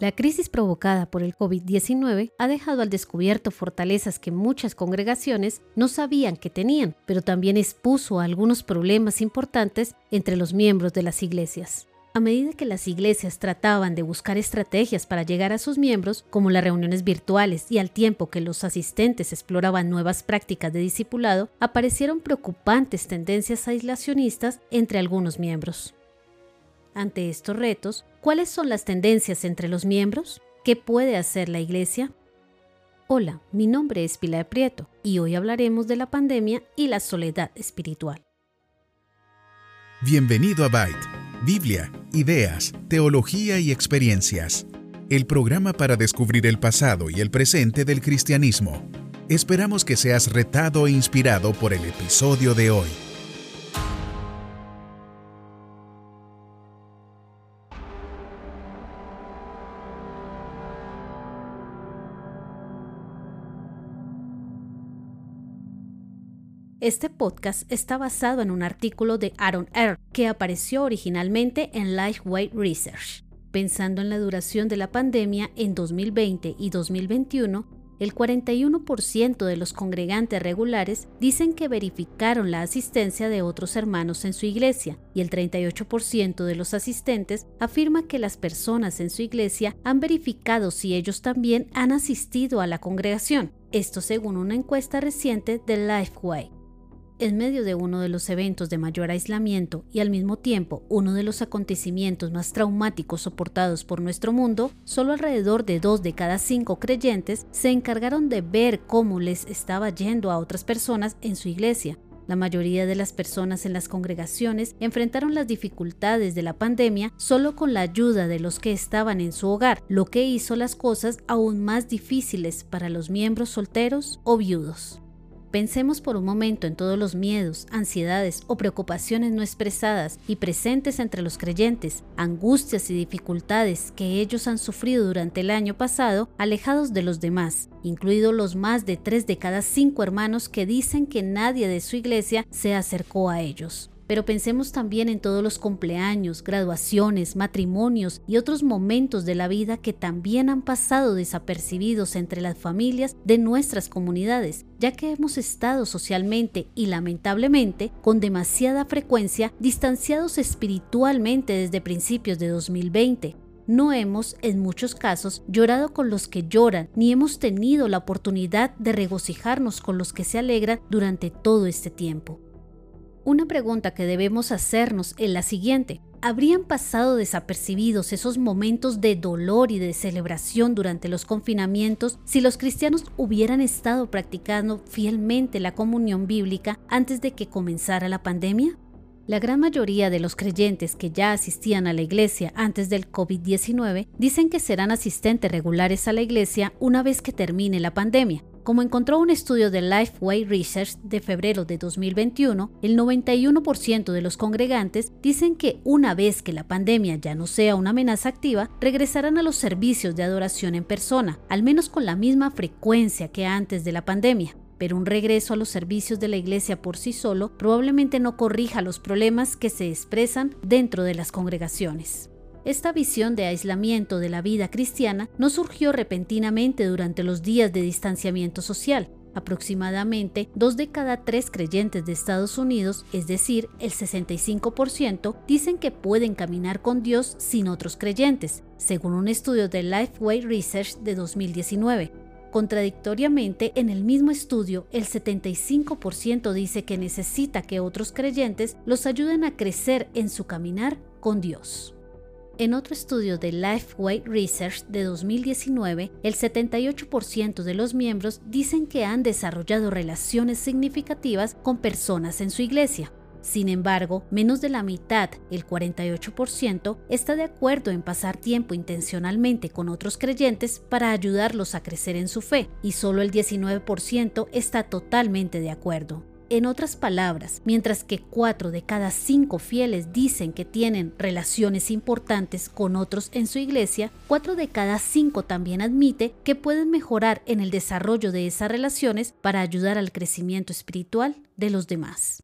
La crisis provocada por el COVID-19 ha dejado al descubierto fortalezas que muchas congregaciones no sabían que tenían, pero también expuso algunos problemas importantes entre los miembros de las iglesias. A medida que las iglesias trataban de buscar estrategias para llegar a sus miembros, como las reuniones virtuales, y al tiempo que los asistentes exploraban nuevas prácticas de discipulado, aparecieron preocupantes tendencias aislacionistas entre algunos miembros. Ante estos retos, ¿cuáles son las tendencias entre los miembros? ¿Qué puede hacer la Iglesia? Hola, mi nombre es Pilar Prieto y hoy hablaremos de la pandemia y la soledad espiritual. Bienvenido a Byte, Biblia, ideas, teología y experiencias. El programa para descubrir el pasado y el presente del cristianismo. Esperamos que seas retado e inspirado por el episodio de hoy. Este podcast está basado en un artículo de Aaron Earl que apareció originalmente en Lifeway Research. Pensando en la duración de la pandemia en 2020 y 2021, el 41% de los congregantes regulares dicen que verificaron la asistencia de otros hermanos en su iglesia y el 38% de los asistentes afirma que las personas en su iglesia han verificado si ellos también han asistido a la congregación. Esto según una encuesta reciente de Lifeway en medio de uno de los eventos de mayor aislamiento y al mismo tiempo uno de los acontecimientos más traumáticos soportados por nuestro mundo, solo alrededor de dos de cada cinco creyentes se encargaron de ver cómo les estaba yendo a otras personas en su iglesia. La mayoría de las personas en las congregaciones enfrentaron las dificultades de la pandemia solo con la ayuda de los que estaban en su hogar, lo que hizo las cosas aún más difíciles para los miembros solteros o viudos. Pensemos por un momento en todos los miedos, ansiedades o preocupaciones no expresadas y presentes entre los creyentes, angustias y dificultades que ellos han sufrido durante el año pasado alejados de los demás, incluidos los más de tres de cada cinco hermanos que dicen que nadie de su iglesia se acercó a ellos pero pensemos también en todos los cumpleaños, graduaciones, matrimonios y otros momentos de la vida que también han pasado desapercibidos entre las familias de nuestras comunidades, ya que hemos estado socialmente y lamentablemente con demasiada frecuencia distanciados espiritualmente desde principios de 2020 no hemos, en muchos casos, llorado con los que lloran, ni hemos tenido la oportunidad de regocijarnos con los que se alegran durante todo este tiempo. Una pregunta que debemos hacernos es la siguiente. ¿Habrían pasado desapercibidos esos momentos de dolor y de celebración durante los confinamientos si los cristianos hubieran estado practicando fielmente la comunión bíblica antes de que comenzara la pandemia? La gran mayoría de los creyentes que ya asistían a la iglesia antes del COVID-19 dicen que serán asistentes regulares a la iglesia una vez que termine la pandemia, como encontró un estudio de Lifeway Research de febrero de 2021, el 91% de los congregantes dicen que una vez que la pandemia ya no sea una amenaza activa, regresarán a los servicios de adoración en persona, al menos con la misma frecuencia que antes de la pandemia. Pero un regreso a los servicios de la iglesia por sí solo probablemente no corrija los problemas que se expresan dentro de las congregaciones. Esta visión de aislamiento de la vida cristiana no surgió repentinamente durante los días de distanciamiento social. Aproximadamente dos de cada tres creyentes de Estados Unidos, es decir, el 65%, dicen que pueden caminar con Dios sin otros creyentes, según un estudio de Lifeway Research de 2019. Contradictoriamente, en el mismo estudio, el 75% dice que necesita que otros creyentes los ayuden a crecer en su caminar con Dios. En otro estudio de Lifeway Research de 2019, el 78% de los miembros dicen que han desarrollado relaciones significativas con personas en su iglesia. Sin embargo, menos de la mitad, el 48%, está de acuerdo en pasar tiempo intencionalmente con otros creyentes para ayudarlos a crecer en su fe, y solo el 19% está totalmente de acuerdo. En otras palabras, mientras que 4 de cada 5 fieles dicen que tienen relaciones importantes con otros en su iglesia, 4 de cada 5 también admite que pueden mejorar en el desarrollo de esas relaciones para ayudar al crecimiento espiritual de los demás.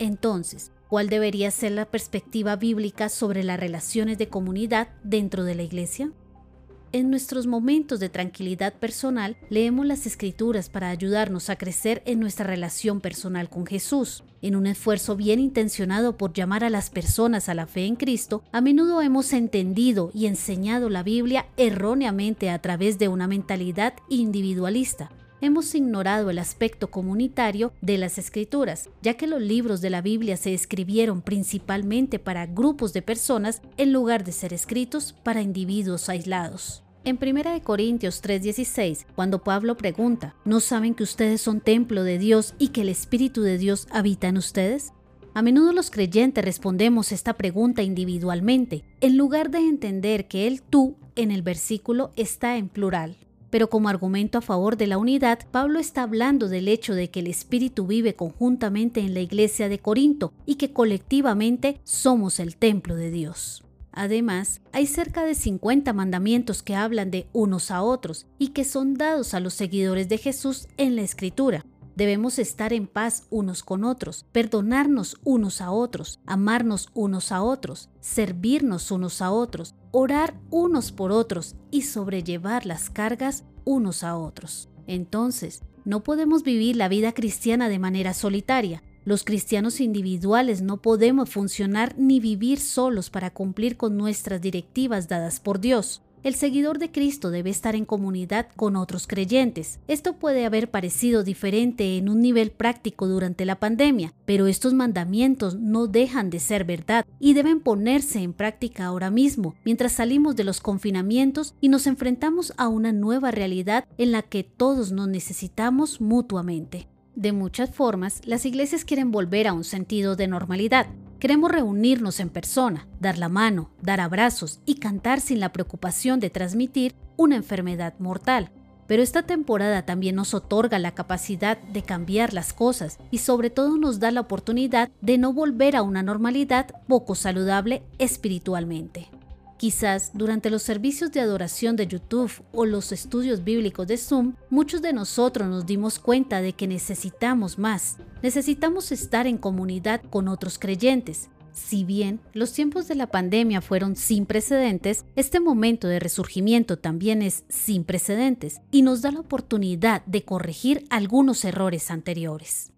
Entonces, ¿cuál debería ser la perspectiva bíblica sobre las relaciones de comunidad dentro de la iglesia? En nuestros momentos de tranquilidad personal, leemos las escrituras para ayudarnos a crecer en nuestra relación personal con Jesús. En un esfuerzo bien intencionado por llamar a las personas a la fe en Cristo, a menudo hemos entendido y enseñado la Biblia erróneamente a través de una mentalidad individualista. Hemos ignorado el aspecto comunitario de las escrituras, ya que los libros de la Biblia se escribieron principalmente para grupos de personas en lugar de ser escritos para individuos aislados. En 1 Corintios 3:16, cuando Pablo pregunta, ¿no saben que ustedes son templo de Dios y que el Espíritu de Dios habita en ustedes? A menudo los creyentes respondemos esta pregunta individualmente, en lugar de entender que el tú en el versículo está en plural. Pero como argumento a favor de la unidad, Pablo está hablando del hecho de que el Espíritu vive conjuntamente en la iglesia de Corinto y que colectivamente somos el templo de Dios. Además, hay cerca de 50 mandamientos que hablan de unos a otros y que son dados a los seguidores de Jesús en la Escritura. Debemos estar en paz unos con otros, perdonarnos unos a otros, amarnos unos a otros, servirnos unos a otros, orar unos por otros y sobrellevar las cargas unos a otros. Entonces, no podemos vivir la vida cristiana de manera solitaria, los cristianos individuales no podemos funcionar ni vivir solos para cumplir con nuestras directivas dadas por Dios. El seguidor de Cristo debe estar en comunidad con otros creyentes. Esto puede haber parecido diferente en un nivel práctico durante la pandemia, pero estos mandamientos no dejan de ser verdad y deben ponerse en práctica ahora mismo, mientras salimos de los confinamientos y nos enfrentamos a una nueva realidad en la que todos nos necesitamos mutuamente. De muchas formas, las iglesias quieren volver a un sentido de normalidad. Queremos reunirnos en persona, dar la mano, dar abrazos y cantar sin la preocupación de transmitir una enfermedad mortal. Pero esta temporada también nos otorga la capacidad de cambiar las cosas y sobre todo nos da la oportunidad de no volver a una normalidad poco saludable espiritualmente. Quizás durante los servicios de adoración de YouTube o los estudios bíblicos de Zoom, muchos de nosotros nos dimos cuenta de que necesitamos más. Necesitamos estar en comunidad con otros creyentes. Si bien los tiempos de la pandemia fueron sin precedentes, este momento de resurgimiento también es sin precedentes y nos da la oportunidad de corregir algunos errores anteriores.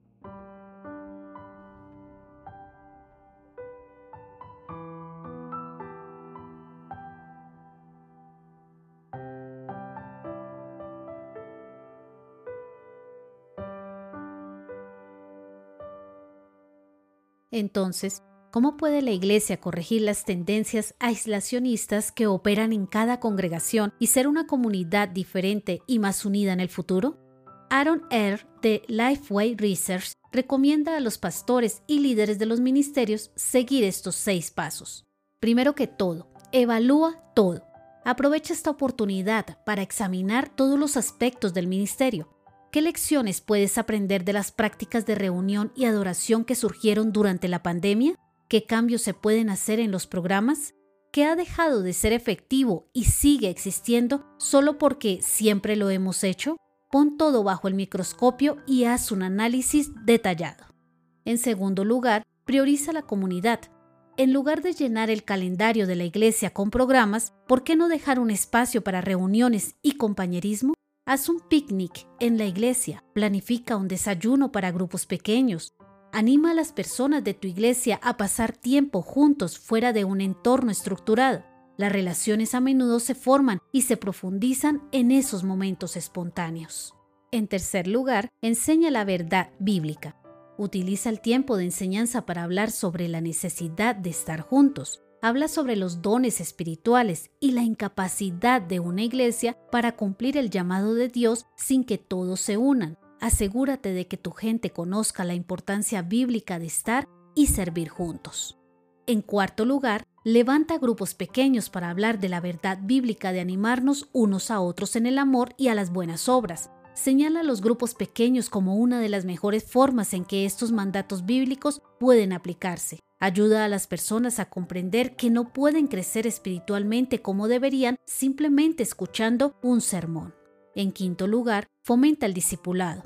Entonces, ¿cómo puede la Iglesia corregir las tendencias aislacionistas que operan en cada congregación y ser una comunidad diferente y más unida en el futuro? Aaron Eyre de Lifeway Research recomienda a los pastores y líderes de los ministerios seguir estos seis pasos. Primero que todo, evalúa todo. Aprovecha esta oportunidad para examinar todos los aspectos del ministerio, ¿Qué lecciones puedes aprender de las prácticas de reunión y adoración que surgieron durante la pandemia? ¿Qué cambios se pueden hacer en los programas? ¿Qué ha dejado de ser efectivo y sigue existiendo solo porque siempre lo hemos hecho? Pon todo bajo el microscopio y haz un análisis detallado. En segundo lugar, prioriza la comunidad. En lugar de llenar el calendario de la iglesia con programas, ¿por qué no dejar un espacio para reuniones y compañerismo? Haz un picnic en la iglesia, planifica un desayuno para grupos pequeños, anima a las personas de tu iglesia a pasar tiempo juntos fuera de un entorno estructurado. Las relaciones a menudo se forman y se profundizan en esos momentos espontáneos. En tercer lugar, enseña la verdad bíblica. Utiliza el tiempo de enseñanza para hablar sobre la necesidad de estar juntos habla sobre los dones espirituales y la incapacidad de una iglesia para cumplir el llamado de Dios sin que todos se unan. Asegúrate de que tu gente conozca la importancia bíblica de estar y servir juntos. En cuarto lugar, levanta grupos pequeños para hablar de la verdad bíblica de animarnos unos a otros en el amor y a las buenas obras. Señala a los grupos pequeños como una de las mejores formas en que estos mandatos bíblicos pueden aplicarse. Ayuda a las personas a comprender que no pueden crecer espiritualmente como deberían simplemente escuchando un sermón. En quinto lugar, fomenta el discipulado.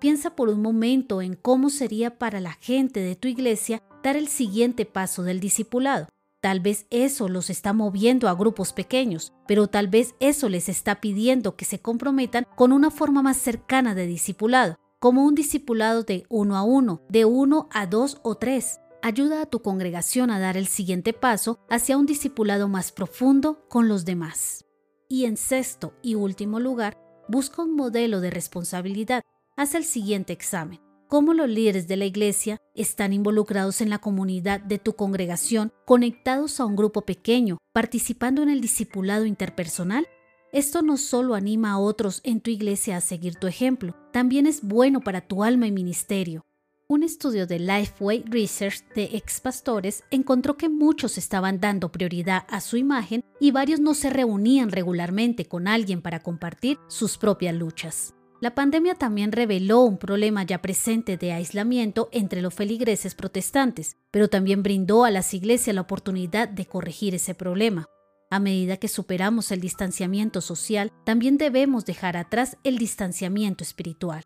Piensa por un momento en cómo sería para la gente de tu iglesia dar el siguiente paso del discipulado. Tal vez eso los está moviendo a grupos pequeños, pero tal vez eso les está pidiendo que se comprometan con una forma más cercana de discipulado, como un discipulado de uno a uno, de uno a dos o tres. Ayuda a tu congregación a dar el siguiente paso hacia un discipulado más profundo con los demás. Y en sexto y último lugar, busca un modelo de responsabilidad. Haz el siguiente examen cómo los líderes de la iglesia están involucrados en la comunidad de tu congregación, conectados a un grupo pequeño, participando en el discipulado interpersonal. Esto no solo anima a otros en tu iglesia a seguir tu ejemplo, también es bueno para tu alma y ministerio. Un estudio de Lifeway Research de ex pastores encontró que muchos estaban dando prioridad a su imagen y varios no se reunían regularmente con alguien para compartir sus propias luchas. La pandemia también reveló un problema ya presente de aislamiento entre los feligreses protestantes, pero también brindó a las iglesias la oportunidad de corregir ese problema. A medida que superamos el distanciamiento social, también debemos dejar atrás el distanciamiento espiritual.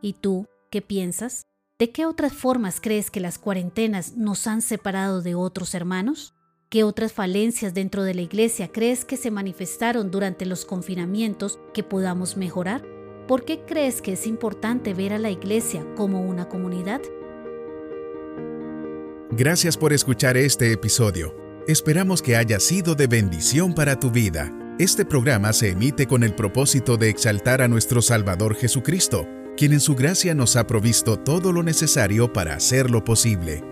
¿Y tú qué piensas? ¿De qué otras formas crees que las cuarentenas nos han separado de otros hermanos? ¿Qué otras falencias dentro de la iglesia crees que se manifestaron durante los confinamientos que podamos mejorar? ¿Por qué crees que es importante ver a la iglesia como una comunidad? Gracias por escuchar este episodio. Esperamos que haya sido de bendición para tu vida. Este programa se emite con el propósito de exaltar a nuestro Salvador Jesucristo, quien en su gracia nos ha provisto todo lo necesario para hacerlo posible.